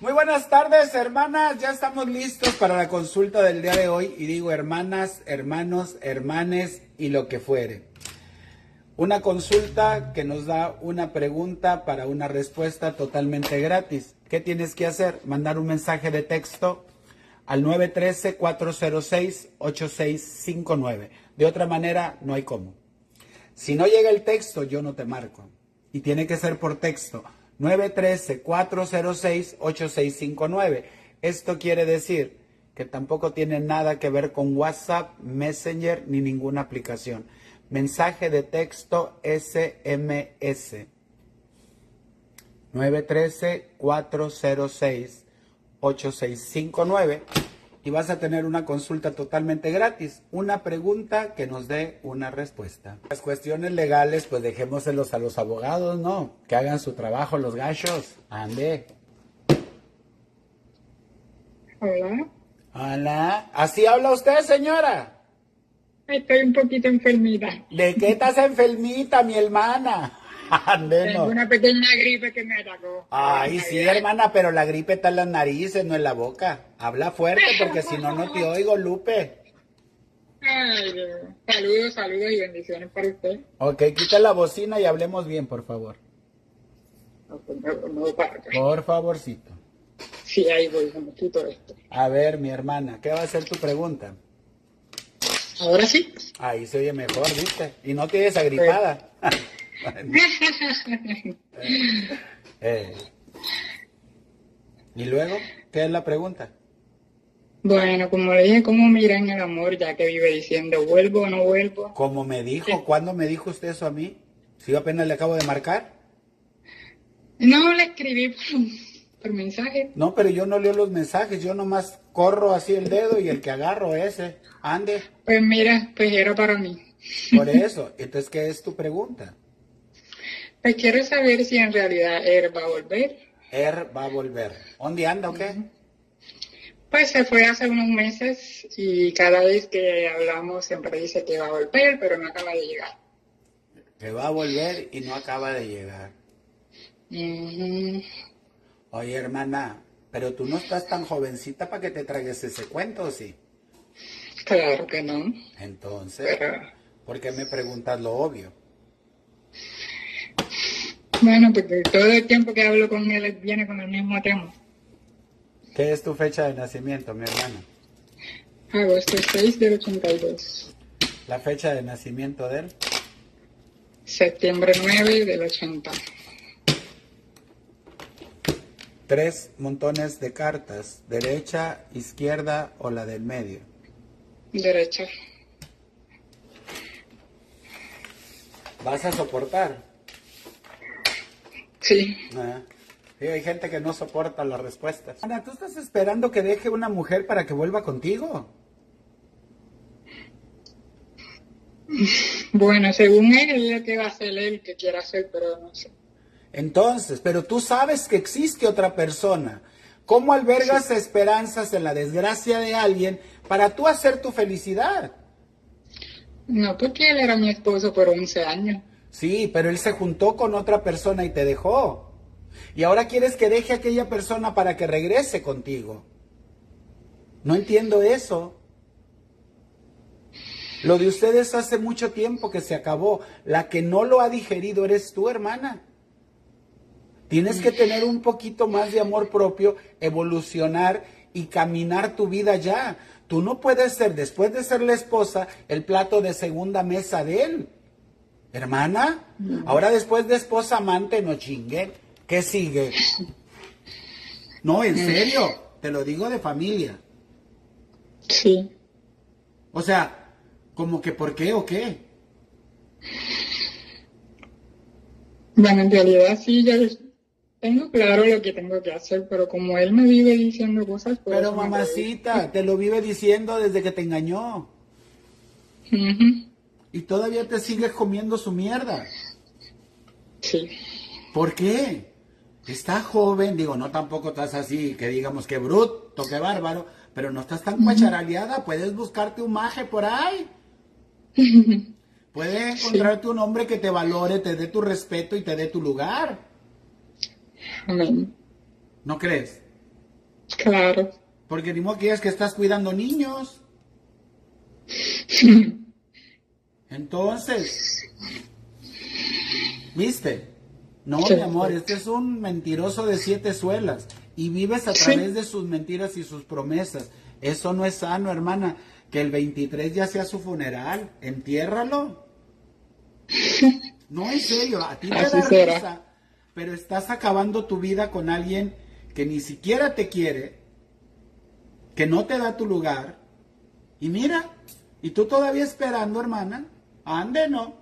Muy buenas tardes, hermanas. Ya estamos listos para la consulta del día de hoy. Y digo hermanas, hermanos, hermanes y lo que fuere. Una consulta que nos da una pregunta para una respuesta totalmente gratis. ¿Qué tienes que hacer? Mandar un mensaje de texto al 913-406-8659. De otra manera, no hay cómo. Si no llega el texto, yo no te marco. Y tiene que ser por texto. 913-406-8659. Esto quiere decir que tampoco tiene nada que ver con WhatsApp, Messenger ni ninguna aplicación. Mensaje de texto SMS. 913-406-8659 y vas a tener una consulta totalmente gratis, una pregunta que nos dé una respuesta. Las cuestiones legales, pues dejémoselos a los abogados, ¿no? Que hagan su trabajo los gachos. Ande. Hola. Hola. ¿Así habla usted, señora? Estoy un poquito enfermita. ¿De qué estás enfermita, mi hermana? Tengo una pequeña gripe que me atacó. Ay, sí, hermana, pero la gripe está en las narices, no en la boca. Habla fuerte porque si no, no te oigo, Lupe. Ay, saludos, saludos y bendiciones para usted. Ok, quita la bocina y hablemos bien, por favor. por favorcito. Sí, ahí voy, me quito esto. A ver, mi hermana, ¿qué va a ser tu pregunta? Ahora sí. Ahí se oye mejor, ¿viste? Y no tienes agripada. Eh. ¿Y luego? ¿Qué es la pregunta? Bueno, como le dije, ¿cómo mira en el amor ya que vive diciendo vuelvo o no vuelvo? Como me dijo, ¿cuándo me dijo usted eso a mí? Si yo apenas le acabo de marcar. No, le escribí por, mensaje. No, pero yo no leo los mensajes, yo nomás corro así el dedo y el que agarro ese, ande. Pues mira, pues era para mí. Por eso, entonces, ¿qué es tu pregunta? Pues quiero saber si en realidad él va a volver. Él va a volver. ¿Dónde anda o qué? Pues se fue hace unos meses y cada vez que hablamos siempre dice que va a volver, pero no acaba de llegar. Que va a volver y no acaba de llegar. Oye, hermana, pero tú no estás tan jovencita para que te tragues ese cuento, ¿sí? Claro que no. Entonces, ¿por qué me preguntas lo obvio? Bueno, porque todo el tiempo que hablo con él viene con el mismo tema. ¿Qué es tu fecha de nacimiento, mi hermano? Agosto 6 del 82. ¿La fecha de nacimiento de él? Septiembre 9 del 80. Tres montones de cartas, derecha, izquierda o la del medio. Derecha. ¿Vas a soportar? Sí. Ah, hay gente que no soporta las respuestas. Ana, ¿tú estás esperando que deje una mujer para que vuelva contigo? Bueno, según él, es que va a ser él que quiera hacer, pero no sé. Entonces, pero tú sabes que existe otra persona. ¿Cómo albergas esperanzas en la desgracia de alguien para tú hacer tu felicidad? No, porque él era mi esposo por 11 años. Sí, pero él se juntó con otra persona y te dejó. Y ahora quieres que deje a aquella persona para que regrese contigo. No entiendo eso. Lo de ustedes hace mucho tiempo que se acabó. La que no lo ha digerido eres tú, hermana. Tienes que tener un poquito más de amor propio, evolucionar y caminar tu vida ya. Tú no puedes ser, después de ser la esposa, el plato de segunda mesa de él. Hermana, ahora después de esposa amante no chingue. ¿Qué sigue? No, en serio, te lo digo de familia. Sí. O sea, como que por qué o qué. Bueno, en realidad sí, ya tengo claro lo que tengo que hacer, pero como él me vive diciendo cosas... Pero mamacita, te lo vive diciendo desde que te engañó. Y todavía te sigues comiendo su mierda. Sí. ¿Por qué? Está joven, digo, no tampoco estás así, que digamos que bruto, que bárbaro, pero no estás tan cuacharaleada, puedes buscarte un maje por ahí. Puedes encontrarte un hombre que te valore, te dé tu respeto y te dé tu lugar. Amén. ¿No crees? Claro. Porque ni modo que es que estás cuidando niños. Entonces, ¿viste? No, mi amor, este es un mentiroso de siete suelas y vives a través de sus mentiras y sus promesas. Eso no es sano, hermana. Que el 23 ya sea su funeral. Entiérralo. No, en serio, a ti te da risa, pero estás acabando tu vida con alguien que ni siquiera te quiere, que no te da tu lugar. Y mira, y tú todavía esperando, hermana. Ande, no.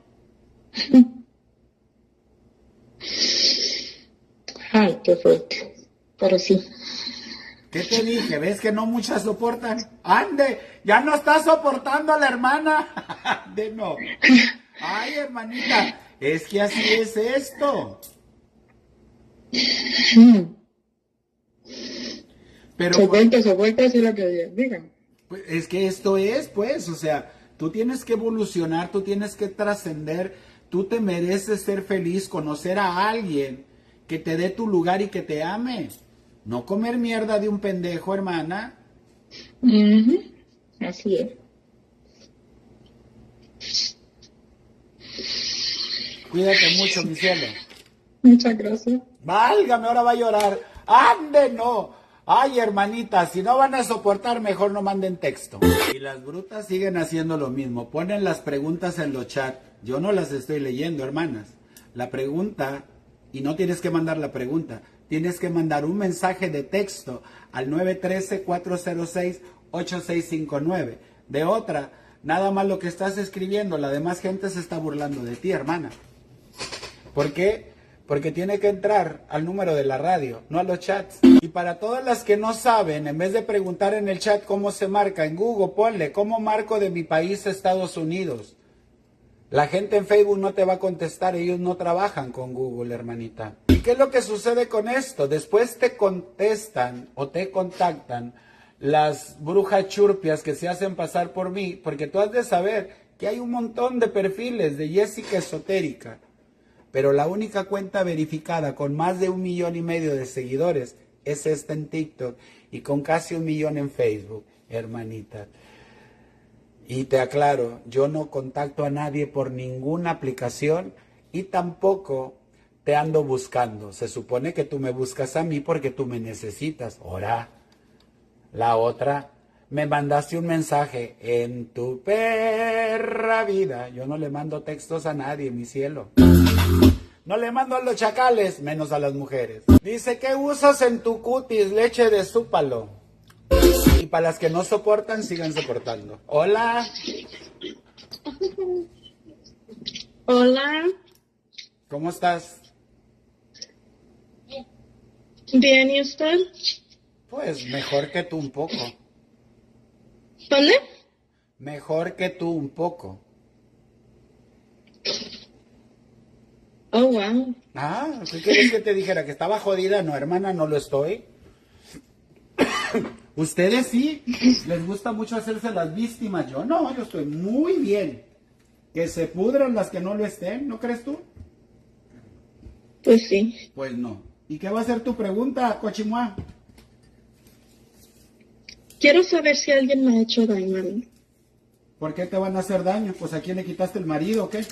Ay, qué fuerte. Pero sí. ¿Qué te dije? ¿Ves que no muchas soportan? Ande, ya no estás soportando a la hermana. Ande, no. Ay, hermanita, es que así es esto. Pero, soporta, soporta, es lo que digan. Pues, es que esto es, pues, o sea, tú tienes que evolucionar, tú tienes que trascender, tú te mereces ser feliz, conocer a alguien que te dé tu lugar y que te ame. No comer mierda de un pendejo, hermana. Así es. Cuídate mucho, mi cielo. Muchas gracias. Válgame, ahora va a llorar. ¡Ande, no! Ay, hermanita, si no van a soportar, mejor no manden texto. Y las brutas siguen haciendo lo mismo. Ponen las preguntas en los chats. Yo no las estoy leyendo, hermanas. La pregunta, y no tienes que mandar la pregunta, tienes que mandar un mensaje de texto al 913-406-8659. De otra, nada más lo que estás escribiendo, la demás gente se está burlando de ti, hermana. ¿Por qué? Porque tiene que entrar al número de la radio, no a los chats. Y para todas las que no saben, en vez de preguntar en el chat cómo se marca, en Google ponle cómo marco de mi país Estados Unidos. La gente en Facebook no te va a contestar, ellos no trabajan con Google, hermanita. ¿Y qué es lo que sucede con esto? Después te contestan o te contactan las brujas churpias que se hacen pasar por mí, porque tú has de saber que hay un montón de perfiles de Jessica esotérica pero la única cuenta verificada con más de un millón y medio de seguidores es esta en TikTok y con casi un millón en Facebook, hermanita. Y te aclaro, yo no contacto a nadie por ninguna aplicación y tampoco te ando buscando. Se supone que tú me buscas a mí porque tú me necesitas. Ahora, la otra, me mandaste un mensaje en tu perra vida. Yo no le mando textos a nadie, mi cielo. No le mando a los chacales, menos a las mujeres. Dice, ¿qué usas en tu cutis? Leche de súpalo. Y para las que no soportan, sigan soportando. Hola. Hola. ¿Cómo estás? Bien, ¿y usted? Pues mejor que tú un poco. ¿Dónde? Mejor que tú un poco. Oh, wow. Ah, ¿qué quieres que te dijera? ¿Que estaba jodida? No, hermana, no lo estoy. Ustedes sí, les gusta mucho hacerse las víctimas. Yo no, yo estoy muy bien. Que se pudran las que no lo estén, ¿no crees tú? Pues sí. Pues no. ¿Y qué va a ser tu pregunta, Cochimua? Quiero saber si alguien me ha hecho daño a mí. ¿Por qué te van a hacer daño? Pues a quién le quitaste el marido o qué?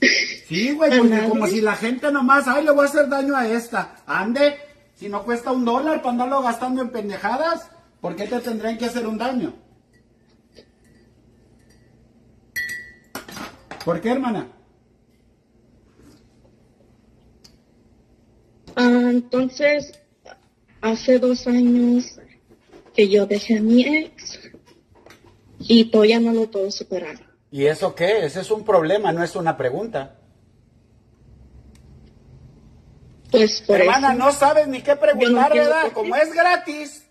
Sí, güey, porque como si la gente nomás, ay, le voy a hacer daño a esta. Ande, si no cuesta un dólar para andarlo gastando en pendejadas, ¿por qué te tendrían que hacer un daño? ¿Por qué, hermana? Ah, entonces, hace dos años que yo dejé a mi ex y todavía no lo puedo superar. ¿Y eso qué? Ese es un problema, no es una pregunta. Pues por Hermana, no sabes ni qué preguntar, ¿verdad? Como es gratis.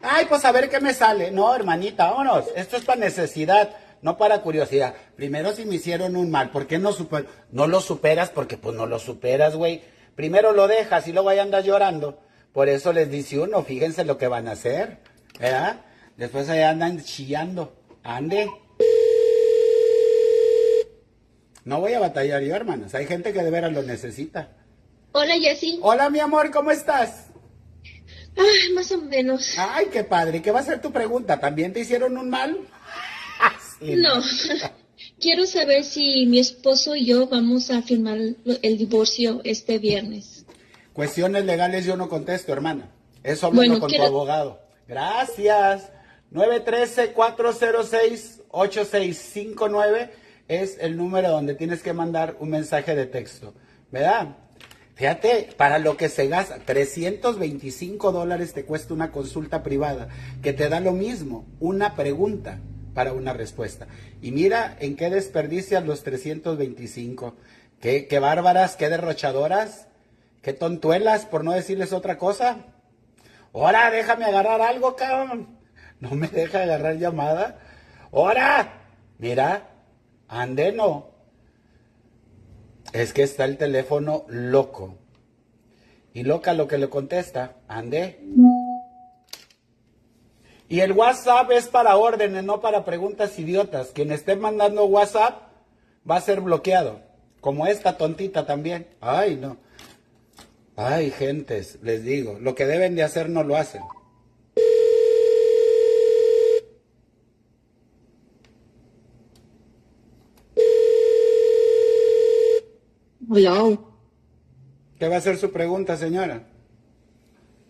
Ay, pues a ver qué me sale. No, hermanita, vámonos. Esto es para necesidad, no para curiosidad. Primero si me hicieron un mal, ¿por qué no super... no lo superas? Porque pues no lo superas, güey. Primero lo dejas y luego ahí andas llorando. Por eso les dice uno, fíjense lo que van a hacer, ¿verdad? Después ahí andan chillando. Ande. No voy a batallar yo, hermanas. Hay gente que de veras lo necesita. Hola, Jessy. Hola, mi amor, ¿cómo estás? Ay, más o menos. Ay, qué padre. ¿Qué va a ser tu pregunta? ¿También te hicieron un mal? Sí, No. Quiero saber si mi esposo y yo vamos a firmar el divorcio este viernes. Cuestiones legales yo no contesto, hermana. Eso Bueno, con quiero- tu abogado. Gracias. 913-406-8659 es el número donde tienes que mandar un mensaje de texto. ¿Verdad? Fíjate, para lo que se gasta, 325 dólares te cuesta una consulta privada, que te da lo mismo, una pregunta para una respuesta. Y mira en qué desperdicias los 325. Qué, qué bárbaras, qué derrochadoras, qué tontuelas, por no decirles otra cosa. Ahora, déjame agarrar algo, cabrón. No me deja agarrar llamada. Ahora, mira, ande no. Es que está el teléfono loco. Y loca lo que le contesta, ande. Y el WhatsApp es para órdenes, no para preguntas idiotas. Quien esté mandando WhatsApp va a ser bloqueado. Como esta tontita también. Ay, no. Ay, gentes, les digo, lo que deben de hacer no lo hacen. Hello. ¿Qué va a ser su pregunta, señora?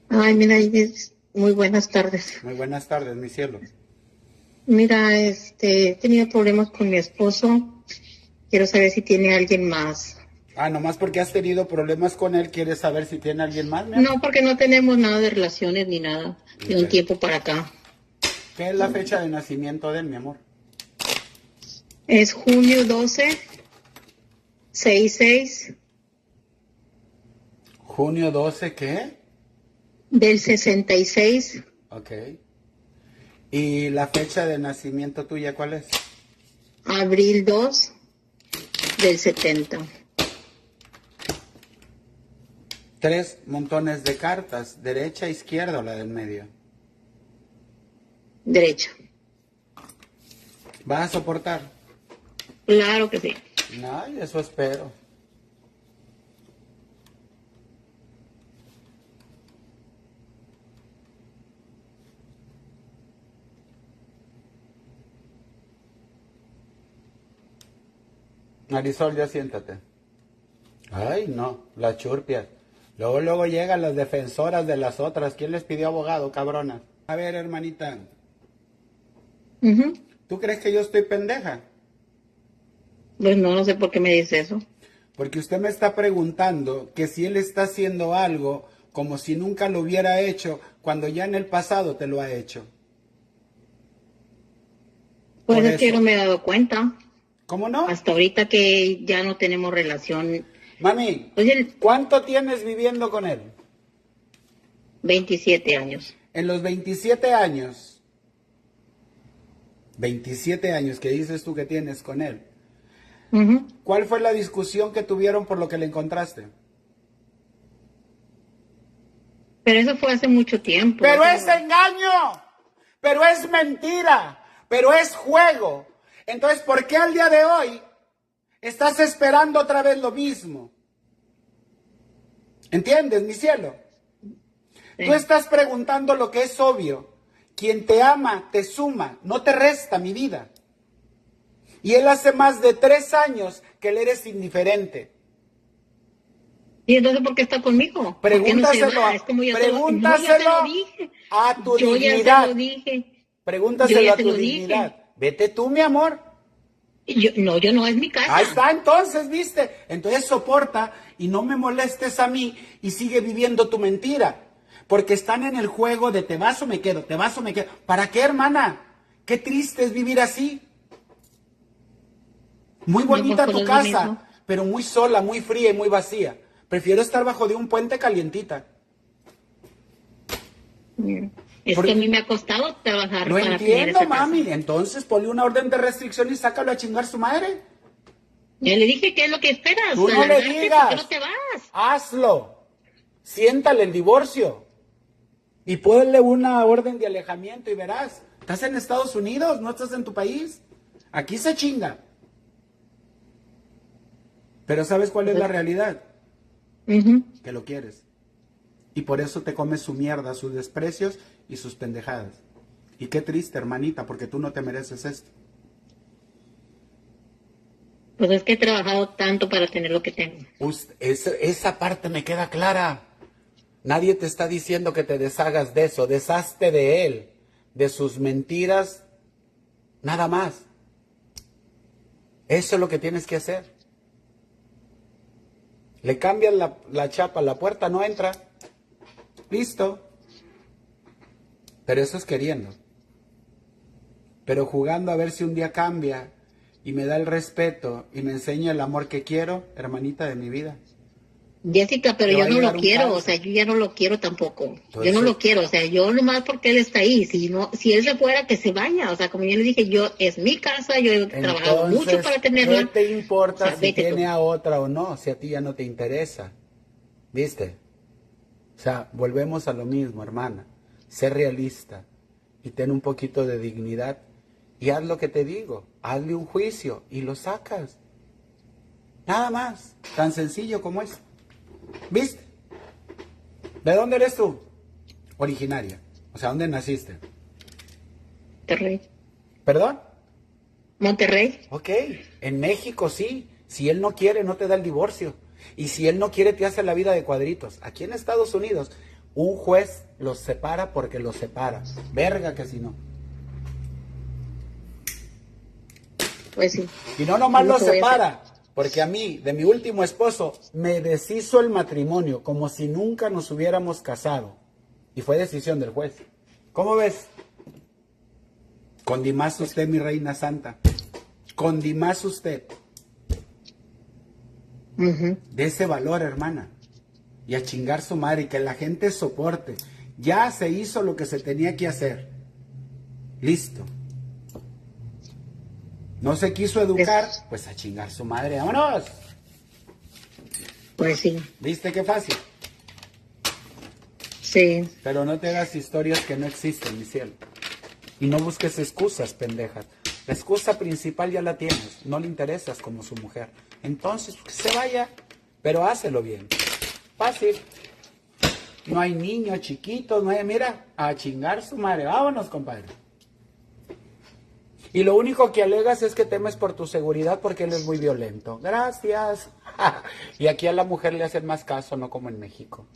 Ay, mira, es- muy buenas tardes. Muy buenas tardes, mi cielo. Mira, este, he tenido problemas con mi esposo. Quiero saber si tiene alguien más. Ah, nomás porque has tenido problemas con él, ¿quieres saber si tiene alguien más? No, porque no tenemos nada de relaciones ni nada de un tiempo para acá. ¿Qué es la fecha de nacimiento de él, mi amor? Es junio 12, 66 Junio 12, ¿qué? del 66, Ok. ¿Y la fecha de nacimiento tuya cuál es? abril 2 del 70. Tres montones de cartas, derecha, izquierda o la del medio. Derecha. ¿Vas a soportar? Claro que sí. Ay, eso espero. Marisol, ya siéntate. Ay, no, las churpias. Luego, luego llegan las defensoras de las otras. ¿Quién les pidió abogado, cabrona? A ver, hermanita, Ujú. ¿tú crees que yo estoy pendeja? Pues no, no sé por qué me dice eso. Porque usted me está preguntando que si él está haciendo algo como si nunca lo hubiera hecho, cuando ya en el pasado te lo ha hecho. Pues Por es que no me he dado cuenta. ¿Cómo no? Hasta ahorita que ya no tenemos relación. Mami, Pues el ¿cuánto tienes viviendo con él? 27 años. En los 27 años, 27 años que dices tú que tienes con él, ¿cuál fue la discusión que tuvieron por lo que le encontraste? Pero eso fue hace mucho tiempo. Pero es engaño, pero es mentira, pero es juego. Entonces, ¿por qué al día de hoy estás esperando otra vez lo mismo? ¿Entiendes, mi cielo? Sí. Tú estás preguntando lo que es obvio. Quien te ama, te suma, no te resta mi vida. Y él hace más de tres años que le eres indiferente. ¿Y entonces por qué está conmigo? ¿Por qué no se Pregúntaselo Es como lo- pregúntaselo dije. a tu yo dignidad. ya te lo dije. Pregúntaselo a tu dije. dignidad. Vete tú, mi amor. Yo, no, yo no, es mi casa. Ahí está, entonces, viste. Entonces soporta y no me molestes a mí y sigue viviendo tu mentira. Porque están en el juego de te vas o me quedo, te vas o me quedo. ¿Para qué, hermana? Qué triste es vivir así. Muy bonita tu casa, pero muy sola, muy fría y muy vacía. Prefiero estar bajo de un puente calientita. Es Porque- que a mí me ha costado trabajar Lo para entiendo, esa casa. mami. Entonces ponle una orden de restricción y sácalo a chingar su madre. Yo le dije, ¿qué es lo que esperas? Tú no le Largarte, ¿por digas. qué no te vas? Hazlo. Siéntale el divorcio. Y ponle una orden de alejamiento y verás. Estás en Estados Unidos, no estás en tu país. Aquí se chinga. Pero ¿sabes cuál es la realidad? Que lo quieres. Y por eso te comes su mierda, sus desprecios y sus pendejadas. Y qué triste, hermanita, porque tú no te mereces esto. Pues es que he trabajado tanto para tener lo que tengo. esa parte me queda clara. Nadie te está diciendo que te deshagas de eso. Deshazte de él, de sus mentiras, nada más. Eso es lo que tienes que hacer. Le cambian la, la chapa, la puerta no entra. Listo. Pero eso es queriendo. Pero jugando a ver si un día cambia y me da el respeto y me enseña el amor que quiero, hermanita de mi vida. Jessica, pero yo no lo quiero, o sea, yo ya no lo quiero tampoco. yo no lo quiero, o sea, yo nomás porque él está ahí, si no, si él se fuera, que se vaya, o sea, como yo le dije, yo, es mi casa, yo he trabajado mucho para tenerla. ¿Qué te importa si tiene a otra o no, si a ti ya no te interesa? ¿Viste? O sea, volvemos a lo mismo, hermana. Sé realista y ten un poquito de dignidad y haz lo que te digo, hazle un juicio y lo sacas. Nada más, tan sencillo como es. ¿Viste? ¿De dónde eres tú? Originaria. O sea, ¿dónde naciste? Monterrey. ¿Perdón? Monterrey. Ok, en México sí. Si él no quiere, no te da el divorcio. Y si él no quiere, te hace la vida de cuadritos. Aquí en Estados Unidos, un juez los separa porque los separa. Verga que si no. Pues sí. Y no nomás lo separa, porque a mí, de mi último esposo, me deshizo el matrimonio como si nunca nos hubiéramos casado. Y fue decisión del juez. ¿Cómo ves? Condimás usted, mi reina santa. Condimás usted. De ese valor, hermana. Y a chingar su madre y que la gente soporte. Ya se hizo lo que se tenía que hacer. Listo. No se quiso educar, pues a chingar su madre, vámonos. Pues sí. ¿Viste qué fácil? Sí. Pero no te hagas historias que no existen, mi cielo. Y no busques excusas, pendejas. La excusa principal ya la tienes. No le interesas como su mujer. Entonces, que se vaya. Pero hácelo bien. Fácil. No hay niños chiquitos, no hay... Mira, a chingar su madre. Vámonos, compadre. Y lo único que alegas es que temes por tu seguridad porque él es muy violento. Gracias. y aquí a la mujer le hacen más caso, no como en México.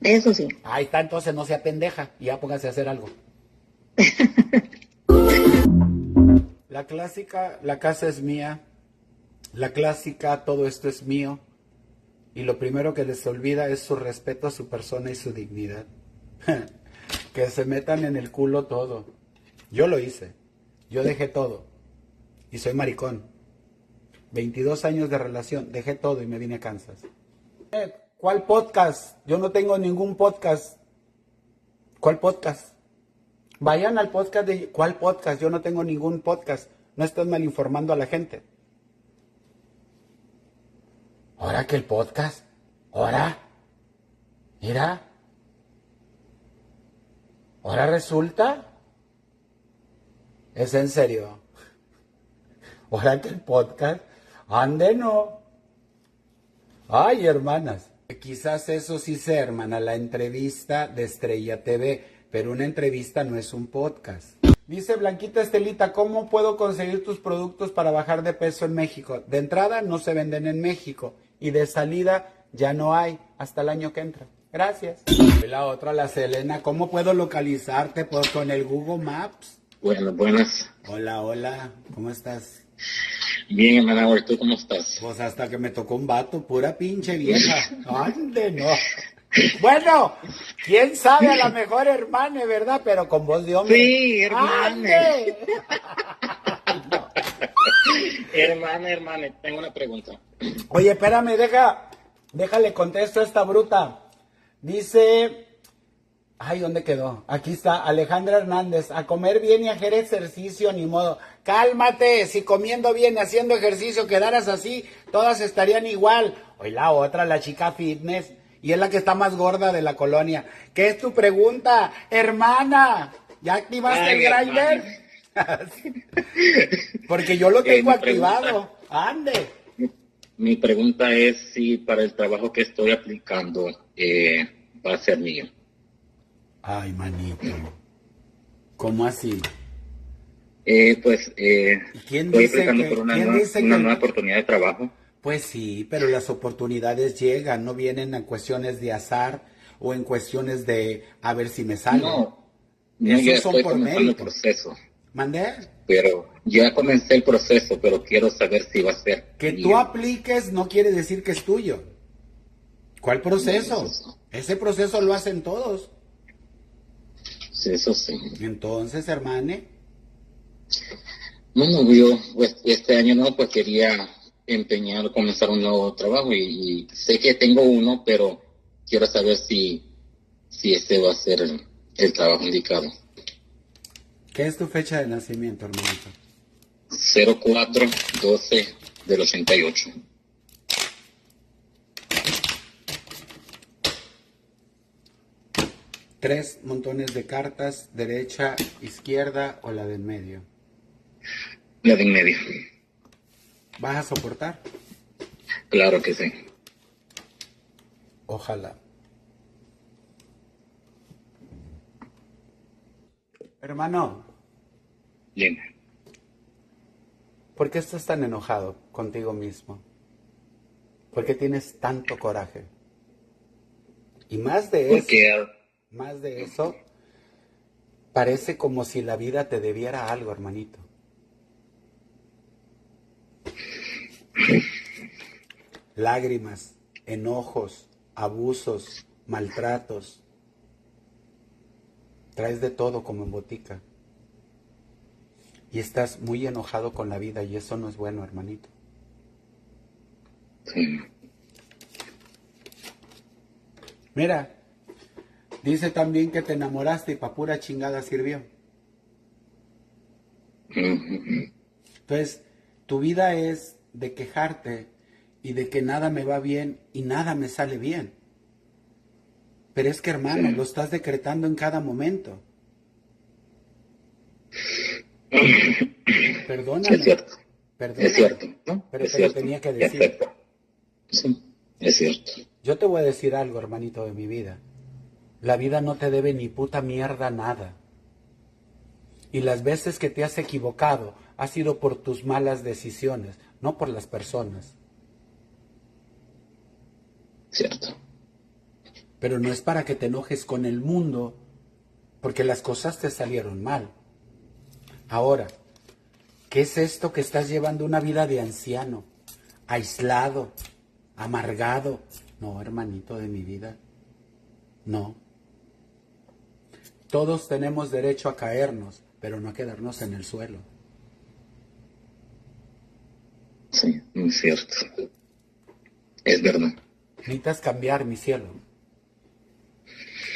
Eso sí. Ahí está, entonces no sea pendeja y ya póngase a hacer algo. la clásica, la casa es mía. La clásica, todo esto es mío. Y lo primero que les olvida es su respeto a su persona y su dignidad. que se metan en el culo todo. Yo lo hice. Yo dejé todo y soy maricón. 22 años de relación, dejé todo y me vine a Kansas. Eh, ¿Cuál podcast? Yo no tengo ningún podcast. ¿Cuál podcast? Vayan al podcast de... ¿Cuál podcast? Yo no tengo ningún podcast. No estás mal informando a la gente. ¿Ahora que el podcast? ¿Ahora? Mira. ¿Ahora resulta? Es en serio. Ahora que el podcast, ande no. Ay, hermanas. Quizás eso sí sea, hermana, la entrevista de Estrella TV, pero una entrevista no es un podcast. Dice Blanquita Estelita, ¿cómo puedo conseguir tus productos para bajar de peso en México? De entrada no se venden en México y de salida ya no hay hasta el año que entra. Gracias. La otra, la Selena, ¿cómo puedo localizarte por, con el Google Maps? Buenas, buenas. Hola, hola, ¿cómo estás? Bien, hermana, ¿tú cómo estás? Pues hasta que me tocó un vato, pura pinche vieja. Ande, no. Bueno, quién sabe, a la mejor hermana, ¿verdad? Pero con voz de hombre. Sí, hermana. hermana, hermana, tengo una pregunta. Oye, espérame, deja, déjale contesto a esta bruta. Dice, Ay, ¿dónde quedó? Aquí está Alejandra Hernández. A comer bien y hacer ejercicio, ni modo. Cálmate, si comiendo bien y haciendo ejercicio quedaras así, todas estarían igual. Hoy la otra, la chica fitness, y es la que está más gorda de la colonia. ¿Qué es tu pregunta, hermana? ¿Ya activaste el grinder? Porque yo lo tengo activado. Ande. Mi pregunta es si para el trabajo que estoy aplicando, eh, va a ser mío. Ay, manito. ¿Cómo así? Eh, pues eh, ¿Quién estoy dice que- por una, quién nueva, dice una que- nueva oportunidad de trabajo. Pues sí, pero las oportunidades llegan, no vienen en cuestiones de azar o en cuestiones de a ver si me sale. No, no Esos ya son estoy por comenzando el proceso. ¿Mandé? Pero ya comencé el proceso, pero quiero saber si va a ser. Que mío. tú apliques no quiere decir que es tuyo. ¿Cuál proceso? Ese proceso lo hacen todos. Eso sí. Entonces, hermane, No, no, yo pues, este año no, pues quería empeñar, comenzar un nuevo trabajo y, y sé que tengo uno, pero quiero saber si, si ese va a ser el, el trabajo indicado. ¿qué es tu fecha de nacimiento, hermanito? 0412 del 88. Tres montones de cartas, derecha, izquierda o la del medio. La de en medio. ¿Vas a soportar? Claro que sí. Ojalá. Hermano, Bien. ¿por qué estás tan enojado contigo mismo? ¿Por qué tienes tanto coraje? Y más de eso, Porque más de eso, parece como si la vida te debiera algo, hermanito. Lágrimas, enojos, abusos, maltratos. Traes de todo como en botica. Y estás muy enojado con la vida y eso no es bueno, hermanito. sí. Mira, dice también que te enamoraste y pa' pura chingada sirvió. Entonces, tu vida es de quejarte y de que nada me va bien y nada me sale bien. Pero es que, hermano, lo estás decretando en cada momento. Perdóname. Es cierto. Perdóname. Es cierto. ¿no? Pero es te lo cierto. tenía que Es decir. cierto. Sí, es cierto. Yo te voy a decir algo, hermanito de mi vida. La vida no te debe ni puta mierda nada. Y las veces que te has equivocado ha sido por tus malas decisiones, no por las personas. Cierto. Pero no es para que te enojes con el mundo, porque las cosas te salieron mal. Ahora, ¿qué es esto que estás llevando una vida de anciano, aislado, amargado? No, hermanito de mi vida. No. Todos tenemos derecho a caernos, pero no a quedarnos en el suelo. Sí, es cierto. Es verdad. Necesitas cambiar, mi cielo.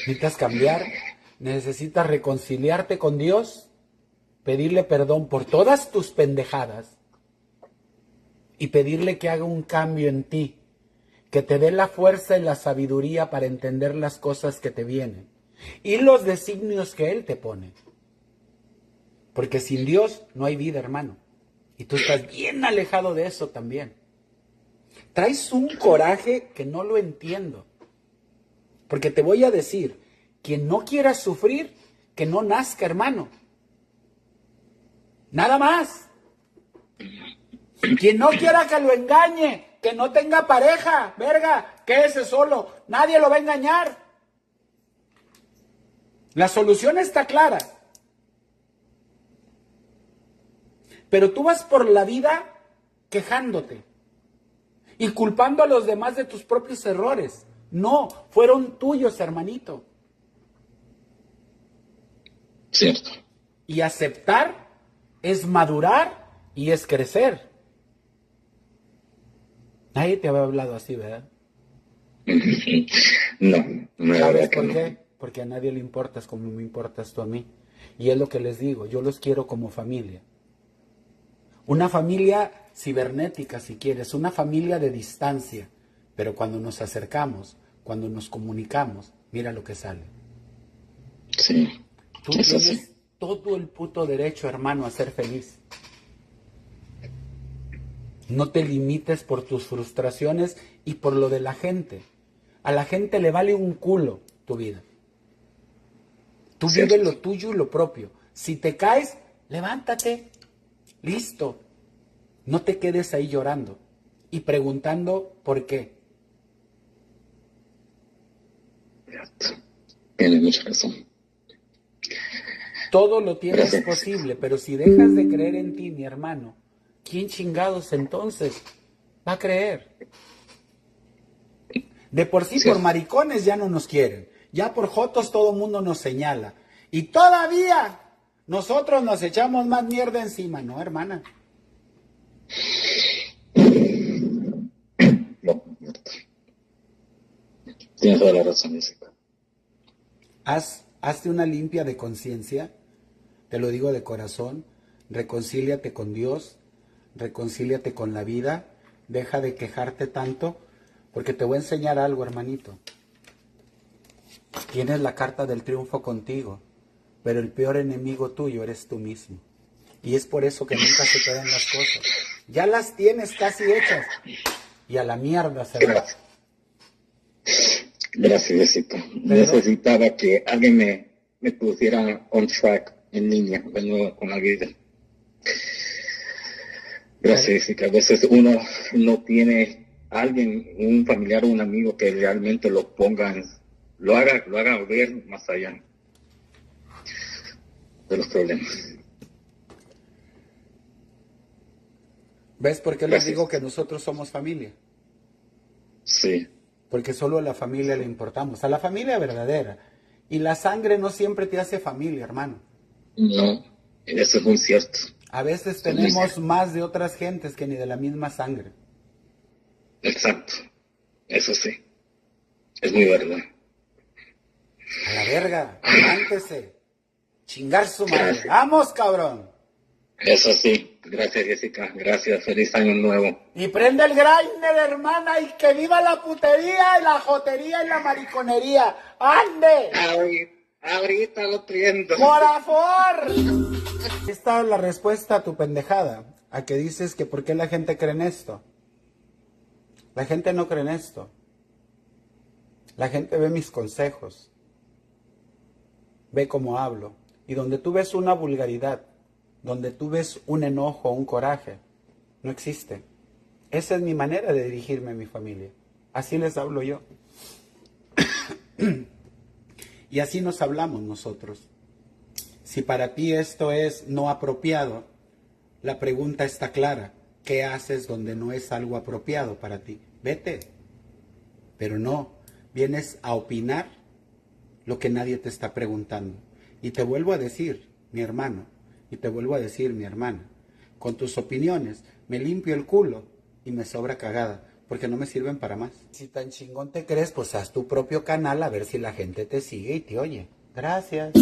Necesitas cambiar. Necesitas reconciliarte con Dios, pedirle perdón por todas tus pendejadas y pedirle que haga un cambio en ti, que te dé la fuerza y la sabiduría para entender las cosas que te vienen y los designios que Él te pone. Porque sin Dios no hay vida, hermano. Y tú estás bien alejado de eso también. Traes un coraje que no lo entiendo. Porque te voy a decir, quien no quiera sufrir, que no nazca, hermano. Nada más. Quien no quiera que lo engañe, que no tenga pareja, verga, quédese solo. Nadie lo va a engañar. La solución está clara. Pero tú vas por la vida quejándote y culpando a los demás de tus propios errores. No, fueron tuyos, hermanito. Cierto. Y aceptar es madurar y es crecer. Nadie te había hablado así, ¿verdad? No, no, la ¿Sabes verdad que por no. qué? Porque a nadie le importas como me importas tú a mí. Y es lo que les digo, yo los quiero como familia. Una familia cibernética, si quieres, una familia de distancia. Pero cuando nos acercamos, cuando nos comunicamos, mira lo que sale. Sí. Tú Eso tienes sí. todo el puto derecho, hermano, a ser feliz. No te limites por tus frustraciones y por lo de la gente. A la gente le vale un culo tu tu vida. Tú vives lo tuyo y lo propio. Si te caes, levántate. Listo. No te quedes ahí llorando y preguntando por qué. Tiene mucha razón. Todo lo tienes posible, pero si dejas de creer en ti, mi hermano, ¿quién chingados entonces va a creer? De por sí, por maricones ya no nos quieren. Ya por jotos todo el mundo nos señala. Y todavía nosotros nos echamos más mierda encima, ¿no, hermana? No, Tienes toda la razón, Haz, hazte una limpia de conciencia, te lo digo de corazón, reconcíliate con Dios, reconcíliate con la vida, deja de quejarte tanto, porque te voy a enseñar algo, hermanito. Tienes la carta del triunfo contigo, pero el peor enemigo tuyo eres tú mismo. Y es por eso que nunca se quedan las cosas. Ya las tienes casi hechas. Y a la mierda se va. Gracias, Jessica. Necesitaba que alguien me, me pusiera on track en línea con la vida. Gracias, Jessica. A veces uno no tiene alguien, un familiar o un amigo que realmente lo ponga, lo haga, lo haga ver más allá de los problemas. ¿Ves por qué les digo que nosotros somos familia? Sí. Porque solo a la familia le importamos, a la familia verdadera. Y la sangre no siempre te hace familia, hermano. No, eso es muy cierto. A veces tenemos más de otras gentes que ni de la misma sangre. Exacto, eso sí. Es muy verdad. A la verga, levántese. Chingar su madre. ¡Vamos, cabrón! Eso sí. Gracias, Jessica. Gracias. Feliz año nuevo. Y prende el grinder, hermana, y que viva la putería, y la jotería y la mariconería. ¡Ande! Ahorita, lo prendo. ¡Por favor! Esta es la respuesta a tu pendejada. A que dices que por qué la gente cree en esto. La gente no cree en esto. La gente ve mis consejos. Ve cómo hablo. Y donde tú ves una vulgaridad, donde tú ves un enojo, un coraje, no existe. Esa es mi manera de dirigirme a mi familia. Así les hablo yo. y así nos hablamos nosotros. Si para ti esto es no apropiado, la pregunta está clara. ¿Qué haces donde no es algo apropiado para ti? Vete. Pero no, vienes a opinar lo que nadie te está preguntando. Y te vuelvo a decir, mi hermano, y te vuelvo a decir, mi hermana, con tus opiniones me limpio el culo y me sobra cagada, porque no me sirven para más. Si tan chingón te crees, pues haz tu propio canal a ver si la gente te sigue y te oye. Gracias.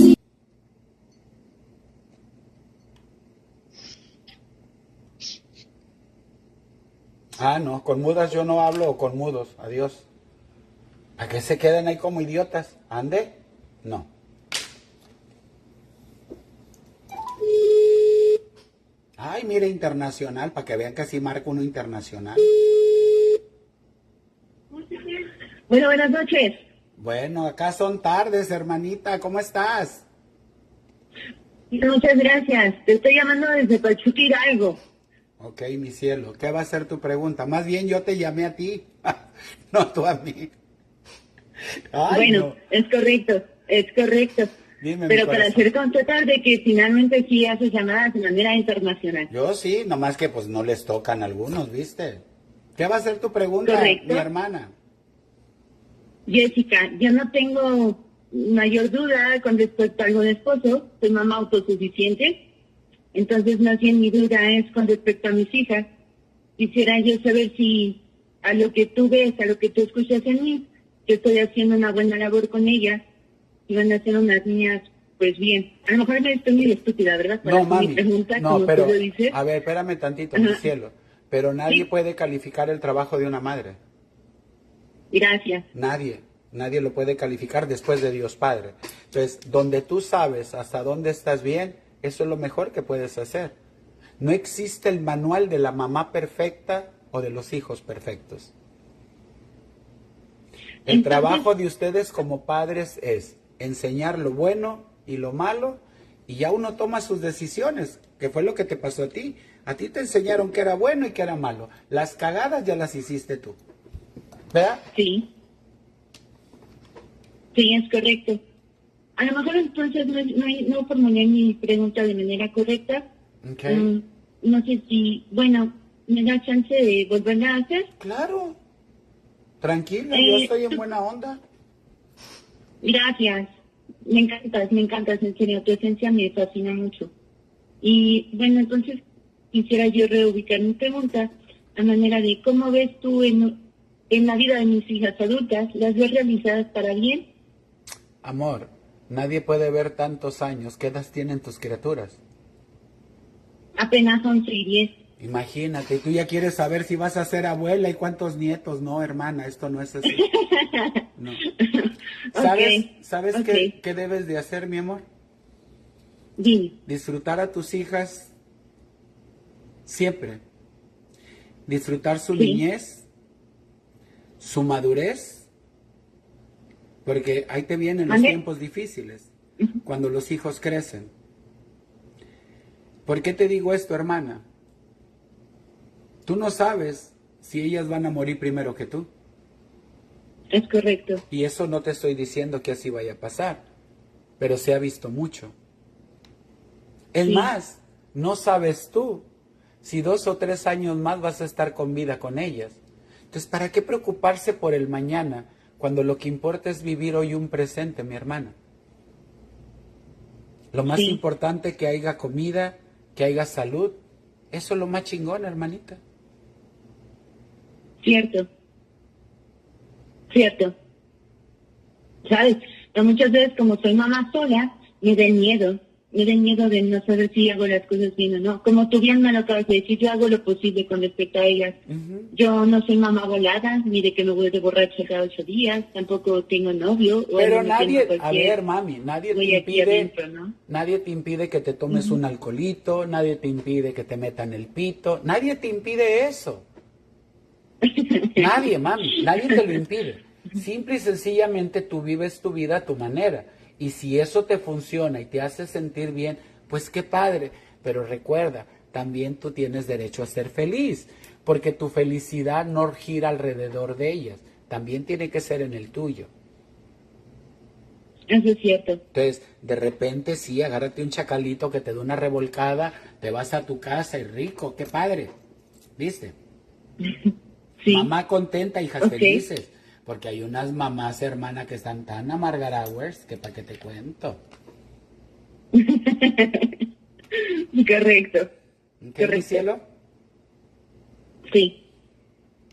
Ah, no, con mudas yo no hablo o con mudos. Adiós. ¿Para qué se quedan ahí como idiotas? ¿Ande? No. Ay, mire, internacional, para que vean que así marca uno internacional. Bueno, buenas noches. Bueno, acá son tardes, hermanita. ¿Cómo estás? Muchas gracias. Te estoy llamando desde Pachuca Hidalgo. Ok, mi cielo. ¿Qué va a ser tu pregunta? Más bien yo te llamé a ti, no tú a mí. Bueno, es correcto, es correcto. Pero para ser constatar de que finalmente sí haces llamadas de manera internacional. Yo sí, nomás que pues no les tocan algunos, ¿viste? ¿Qué va a ser tu pregunta, mi hermana? Jessica, yo no tengo mayor duda con respecto a algún esposo, soy mamá autosuficiente, entonces más bien mi duda es con respecto a mis hijas. Quisiera yo saber si a lo que tú ves, a lo que tú escuchas en mí, yo estoy haciendo una buena labor con ellas iban a ser unas niñas, pues bien. A lo mejor me estoy muy estúpida, ¿verdad? no, mami, no, pero, a ver, espérame tantito, mi cielo. Pero nadie puede calificar el trabajo de una madre. Gracias. Nadie, nadie lo puede calificar después de Dios Padre. Entonces, donde tú sabes hasta dónde estás bien, eso es lo mejor que puedes hacer. No existe el manual de la mamá perfecta o de los hijos perfectos. El trabajo de ustedes como padres es enseñar lo bueno y lo malo y ya uno toma sus decisiones, que fue lo que te pasó a ti. A ti te enseñaron que era bueno y que era malo. Las cagadas ya las hiciste tú. ¿Verdad? Sí. Sí, es correcto. A lo mejor entonces no, no, no formulé mi pregunta de manera correcta. Okay. Mm, no sé si, bueno, ¿me da chance de volverla a hacer? Claro. Tranquila, yo Eh, estoy en buena onda. Gracias. Me encantas, me encantas, en serio, tu esencia me fascina mucho. Y bueno, entonces quisiera yo reubicar mi pregunta a manera de cómo ves tú en, en la vida de mis hijas adultas, las ves realizadas para bien. Amor, nadie puede ver tantos años. ¿Qué edad tienen tus criaturas? Apenas 11 y 10. Imagínate, tú ya quieres saber si vas a ser abuela y cuántos nietos. No, hermana, esto no es así. No. ¿Sabes, ¿sabes qué, qué debes de hacer, mi amor? Dime. Disfrutar a tus hijas siempre. Disfrutar su Sí. niñez, su madurez, porque ahí te vienen los tiempos difíciles, cuando los hijos crecen. ¿Por qué te digo esto, hermana? Tú no sabes si ellas van a morir primero que tú. Es correcto. Y eso no te estoy diciendo que así vaya a pasar, pero se ha visto mucho. Es Sí. más, no sabes tú si dos o tres años más vas a estar con vida con ellas. Entonces, ¿para qué preocuparse por el mañana cuando lo que importa es vivir hoy un presente, mi hermana? Lo más Sí. importante que haya comida, que haya salud, eso es lo más chingón, hermanita. Cierto. Cierto. ¿Sabes? Pero muchas veces como soy mamá sola, me da miedo. Me da miedo de no saber si hago las cosas bien o no. Como tú bien me lo acabas de decir, yo hago lo posible con respecto a ellas. Ujú. Yo no soy mamá volada, ni de que me voy de borracha cada ocho días. Tampoco tengo novio. Pero nadie, a ver, mami, nadie te impide, adentro, ¿no? nadie te impide que te tomes un alcoholito, nadie te impide que te metan el pito, nadie te impide eso. Nadie, mami, nadie te lo impide. Simple y sencillamente tú vives tu vida a tu manera. Y si eso te funciona y te hace sentir bien, pues qué padre. Pero recuerda, también tú tienes derecho a ser feliz, porque tu felicidad no gira alrededor de ellas, también tiene que ser en el tuyo. Eso es cierto. Entonces, de repente sí, agárrate un chacalito que te dé una revolcada, te vas a tu casa y rico, qué padre. ¿Viste? Sí. Mamá contenta, hijas felices. Porque hay unas mamás, hermana, que están tan amargaradas que para qué te cuento. Correcto. ¿Ok, mi Correcto. cielo? Sí.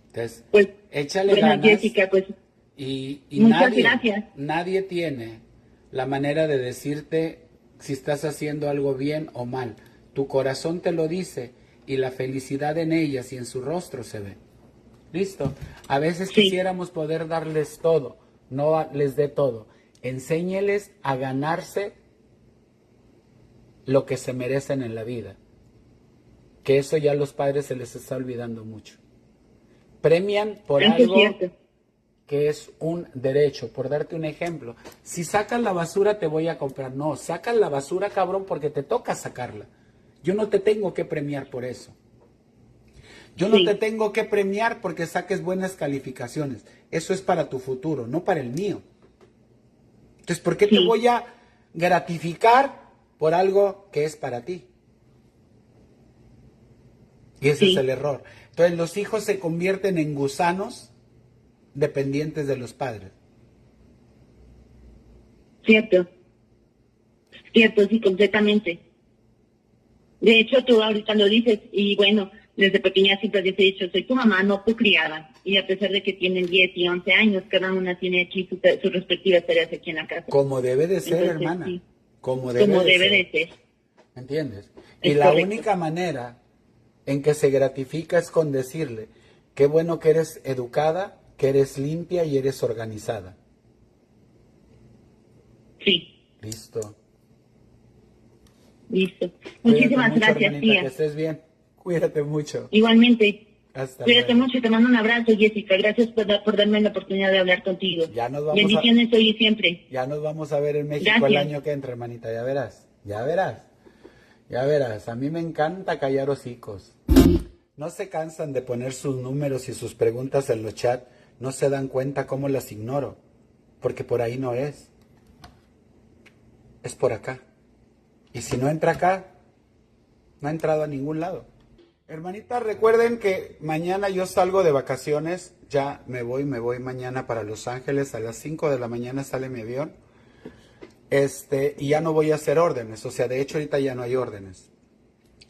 Entonces, Pues, échale bueno, ganas. Jessica, pues Y, y Muchas nadie, gracias. nadie tiene la manera de decirte si estás haciendo algo bien o mal. Tu corazón te lo dice y la felicidad en ellas y en su rostro se ve. Listo. A veces Sí. quisiéramos poder darles todo, no les dé todo. Enséñeles a ganarse lo que se merecen en la vida. Que eso ya a los padres se les está olvidando mucho. Premian por es algo cierto. que es un derecho. Por darte un ejemplo, si sacas la basura te voy a comprar. No, sacas la basura, cabrón, porque te toca sacarla. Yo no te tengo que premiar por eso. Yo no Sí. te tengo que premiar porque saques buenas calificaciones. Eso es para tu futuro, no para el mío. Entonces, ¿por qué te voy a gratificar por algo que es para ti? Y ese Sí. es el error. Entonces, los hijos se convierten en gusanos dependientes de los padres. Cierto. Cierto, sí, completamente. De hecho, tú ahorita lo dices, y bueno, desde pequeña siempre les he dicho, soy tu mamá, no tu criada. Y a pesar de que tienen 10 y 11 años, cada una tiene aquí sus su respectivas tareas aquí en la casa. Como debe de ser, Entonces, hermana. sí. Como debe, Como de, debe ser. de ser. ¿Me entiendes? Y la correcto. única manera en que se gratifica es con decirle, qué bueno que eres educada, que eres limpia y eres organizada. Sí, Listo. listo. Cuídate Muchísimas mucho, gracias, hermanita, tía. Que estés bien. Cuídate mucho. Igualmente. Cuídate mucho y te mando un abrazo, Jessica. Gracias por, darme la oportunidad de hablar contigo. Ya nos vamos Bendiciones hoy y siempre. Ya nos vamos a ver en México el año que entra, hermanita. Ya verás. Ya verás. Ya verás. A mí me encanta callar hocicos. No se cansan de poner sus números y sus preguntas en los chats. No se dan cuenta cómo las ignoro. Porque por ahí no es. Es por acá. Y si no entra acá, no ha entrado a ningún lado. Hermanitas, recuerden que mañana yo salgo de vacaciones, ya me voy, me voy mañana para Los Ángeles, a las 5 de la mañana sale mi avión. Este, y ya no voy a hacer órdenes, o sea, de hecho ahorita ya no hay órdenes.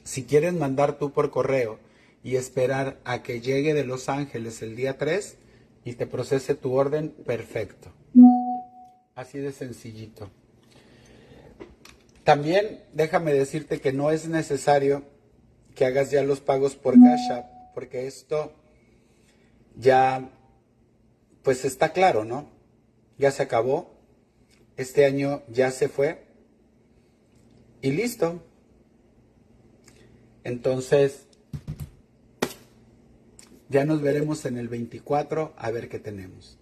Si quieres mandar tú por correo y esperar a que llegue de Los Ángeles el día 3 y te procese tu orden, perfecto. Así de sencillito. También déjame decirte que no es necesario que hagas ya los pagos por Cash App, porque esto ya, pues está claro, ¿no? Ya se acabó, este año ya se fue y listo. Entonces, ya nos veremos en el 24 a ver qué tenemos.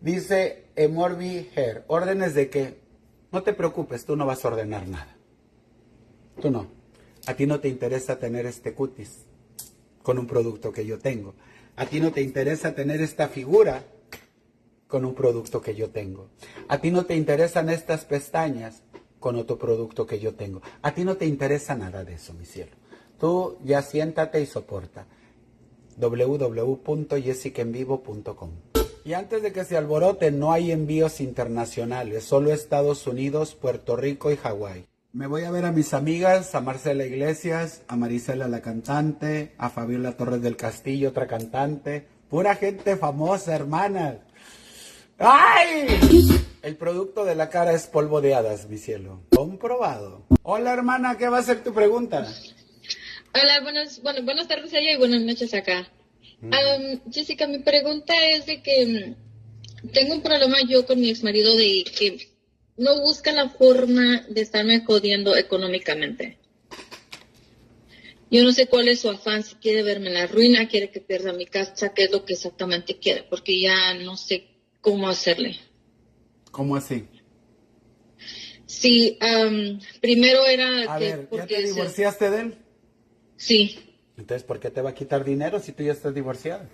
Dice Emorbi Hair, órdenes de que no te preocupes, tú no vas a ordenar nada. Tú no. A ti no te interesa tener este cutis con un producto que yo tengo. A ti no te interesa tener esta figura con un producto que yo tengo. A ti no te interesan estas pestañas con otro producto que yo tengo. A ti no te interesa nada de eso, mi cielo. Tú ya siéntate y soporta. www.jessicaenvivo.com Y antes de que se alborote, no hay envíos internacionales, solo Estados Unidos, Puerto Rico y Hawái. Me voy a ver a mis amigas, a Marcela Iglesias, a Marisela la cantante, a Fabiola Torres del Castillo, otra cantante. Pura gente famosa, hermana. ¡Ay! El producto de la cara es polvo de hadas, mi cielo. Comprobado. Hola, hermana, ¿qué va a ser tu pregunta? Hola, buenas, bueno, buenas tardes allá y buenas noches acá. Mm. Jessica, mi pregunta es de que mm, tengo un problema yo con mi ex marido de que no busca la forma de estarme jodiendo económicamente. Yo no sé cuál es su afán, si quiere verme en la ruina, quiere que pierda mi casa, qué es lo que exactamente quiere, porque ya no sé cómo hacerle. ¿Cómo así? Sí, primero era... A ver, ¿ya te divorciaste de él? Sí. Entonces, ¿por qué te va a quitar dinero si tú ya estás divorciada?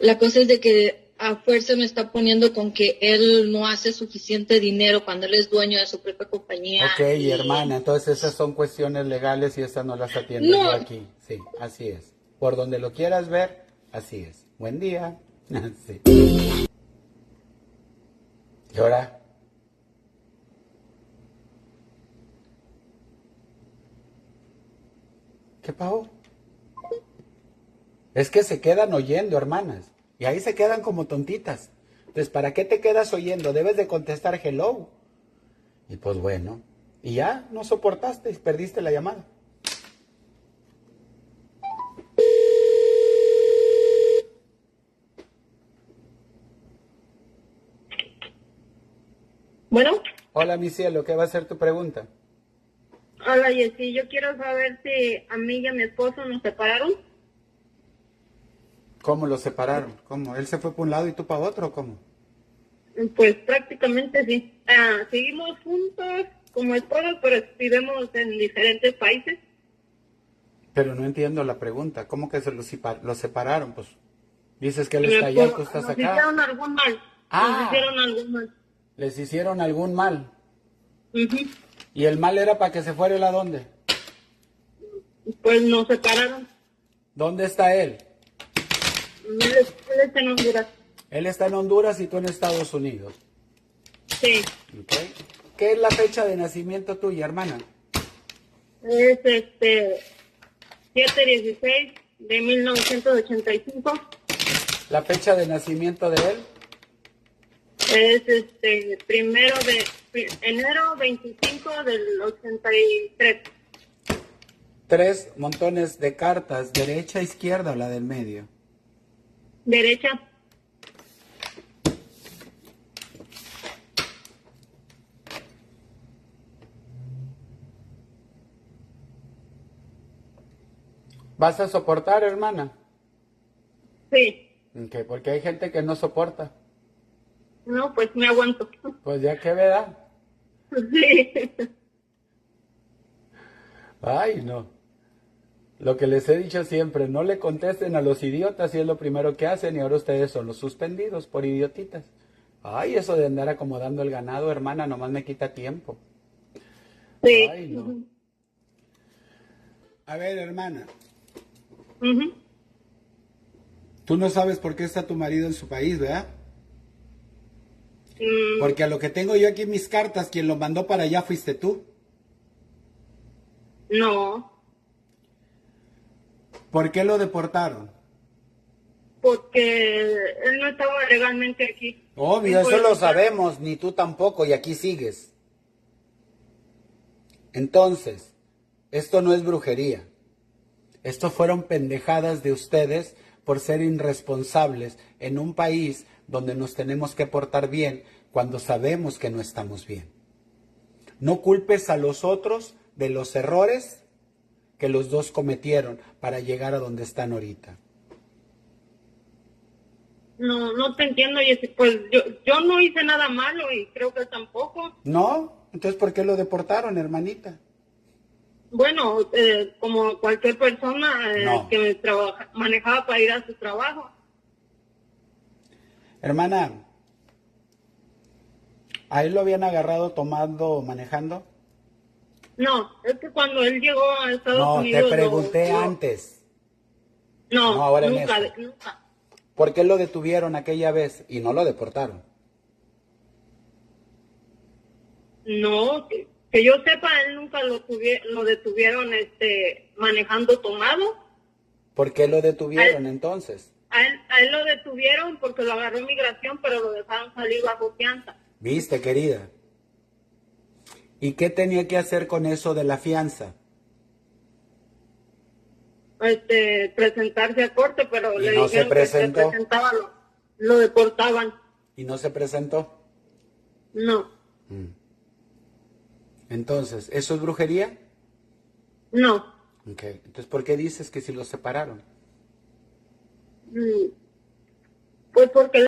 La cosa es de que a fuerza me está poniendo con que él no hace suficiente dinero cuando él es dueño de su propia compañía. Ok, hermana, entonces esas son cuestiones legales y esas no las atiendo yo aquí. Sí, así es. Por donde lo quieras ver, así es. Buen día. sí. ¿Y ahora? ¿Qué pasó? Es que se quedan oyendo, hermanas. Y ahí se quedan como tontitas. Entonces, ¿para qué te quedas oyendo? Debes de contestar hello. Y pues bueno, y ya no soportaste y perdiste la llamada. Bueno. Hola, mi cielo, ¿qué va a ser tu pregunta? Hola, Jessy, yo quiero saber si a mí y a mi esposo nos separaron. ¿Cómo lo separaron? ¿Cómo? ¿Él se fue para un lado y tú para otro? ¿Cómo? Pues prácticamente sí. Ah, seguimos juntos como esposos, pero vivimos en diferentes países. Pero no entiendo la pregunta. ¿Cómo que se los, separaron? Pues dices que él está allá y tú estás acá. Les hicieron algún mal. Ah, les hicieron algún mal. Les hicieron algún mal. ¿Y el mal era para que se fuera él a dónde? Pues nos separaron. ¿Dónde está él? Él, está en Honduras. Él está en Honduras y tú en Estados Unidos. Sí. ¿Qué es la fecha de nacimiento tuya, hermana? Es este 716 de 1985. ¿La fecha de nacimiento de él? Es este primero de enero 25 del 83. Tres montones de cartas, derecha, izquierda o la del medio. Derecha. ¿Vas a soportar, hermana? Sí. Okay, porque hay gente que no soporta. No, pues me aguanto. Pues ya que verdad. Sí. Ay, no. Lo que les he dicho siempre, no le contesten a los idiotas y es lo primero que hacen y ahora ustedes son los suspendidos por idiotitas. Ay, eso de andar acomodando el ganado, hermana, nomás me quita tiempo. Sí. Ay, no. A ver, hermana. Tú no sabes por qué está tu marido en su país, ¿verdad? Mm, Porque a lo que tengo yo aquí en mis cartas, quien lo mandó para allá fuiste tú. no, ¿Por qué lo deportaron? porque él no estaba legalmente aquí. Obvio, eso lo sabemos, ni tú tampoco, y aquí sigues. Entonces, esto no es brujería. Esto fueron pendejadas de ustedes por ser irresponsables en un país donde nos tenemos que portar bien cuando sabemos que no estamos bien. No culpes a los otros de los errores que los dos cometieron para llegar a donde están ahorita. No, no te entiendo, Jessy. Pues yo, yo no hice nada malo y creo que tampoco. ¿No? Entonces, ¿por qué lo deportaron, hermanita? Bueno, eh, como cualquier persona eh, No. que me trabaja, manejaba para ir a su trabajo. Hermana, ¿a él lo habían agarrado tomando, manejando? No, es que cuando él llegó a Estados No, Unidos... te lo- pregunté antes. No, No, ahora en nunca, esto. nunca. ¿Por qué lo detuvieron aquella vez y no lo deportaron? No, que, que yo sepa, él nunca lo, lo detuvieron este, manejando tomado. ¿Por qué lo detuvieron entonces? A él, a él lo detuvieron porque lo agarró migración, pero lo dejaron salir bajo fianza. Viste, querida. ¿Y qué tenía que hacer con eso de la fianza? Este, presentarse a corte, pero Y le no se dijeron que se presentó. presentaba, lo, lo deportaban. ¿Y no se presentó? No, Entonces, ¿eso es brujería? no. Ok. Entonces, ¿por qué dices que si los separaron? Mm. Pues porque